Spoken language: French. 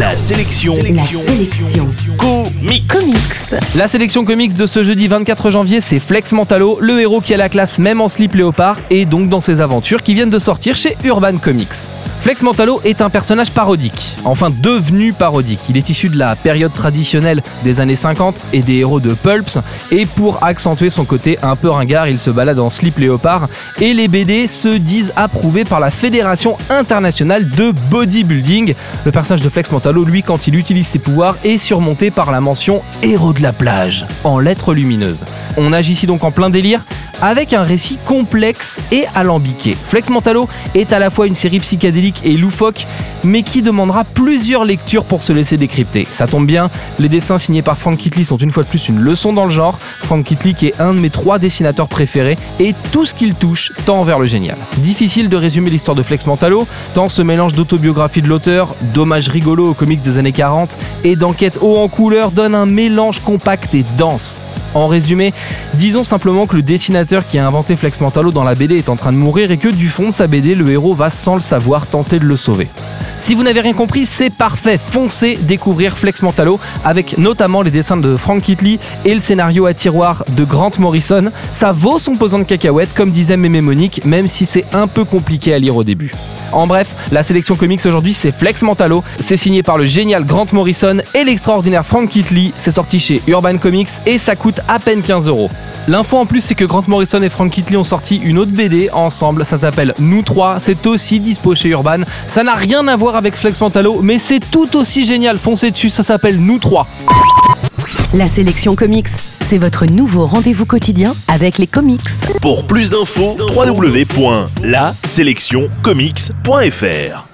La sélection. La sélection. Comics. Comics. La sélection comics de ce jeudi 24 janvier, c'est Flex Mentalo, le héros qui a la classe même en slip léopard et donc dans ses aventures qui viennent de sortir chez Urban Comics. Flex Mentalo est un personnage parodique, enfin devenu parodique. Il est issu de la période traditionnelle des années 50 et des héros de Pulps, et pour accentuer son côté un peu ringard, il se balade en slip léopard, et les BD se disent approuvés par la Fédération internationale de bodybuilding. Le personnage de Flex Mentalo, lui, quand il utilise ses pouvoirs, est surmonté par la mention héros de la plage, en lettres lumineuses. On agit ici donc en plein délire, avec un récit complexe et alambiqué. Flex Mentalo est à la fois une série psychédélique et loufoque, mais qui demandera plusieurs lectures pour se laisser décrypter. Ça tombe bien, les dessins signés par Frank Kitley sont une fois de plus une leçon dans le genre. Frank Kitley est un de mes trois dessinateurs préférés et tout ce qu'il touche tend vers le génial. Difficile de résumer l'histoire de Flex Mentalo, tant ce mélange d'autobiographie de l'auteur, d'hommages rigolos aux comics des années 40 et d'enquêtes haut en couleur donne un mélange compact et dense. En résumé, disons simplement que le dessinateur qui a inventé Flex Mentalo dans la BD est en train de mourir et que du fond de sa BD, le héros va sans le savoir tenter de le sauver. Si vous n'avez rien compris, c'est parfait. Foncez découvrir Flex Mentalo avec notamment les dessins de Frank Kitley et le scénario à tiroir de Grant Morrison. Ça vaut son pesant de cacahuètes, comme disait Mémé Monique, même si c'est un peu compliqué à lire au début. En bref, la sélection comics aujourd'hui, c'est Flex Mentalo. C'est signé par le génial Grant Morrison et l'extraordinaire Frank Kitley. C'est sorti chez Urban Comics et ça coûte à peine 15 euros. L'info en plus, c'est que Grant Morrison et Frank Kitley ont sorti une autre BD ensemble. Ça s'appelle Nous 3. C'est aussi dispo chez Urban. Ça n'a rien à voir avec Flex Mentalo, mais c'est tout aussi génial. Foncez dessus, ça s'appelle Nous 3. La sélection comics, c'est votre nouveau rendez-vous quotidien avec les comics. Pour plus d'infos, www.laselectioncomics.fr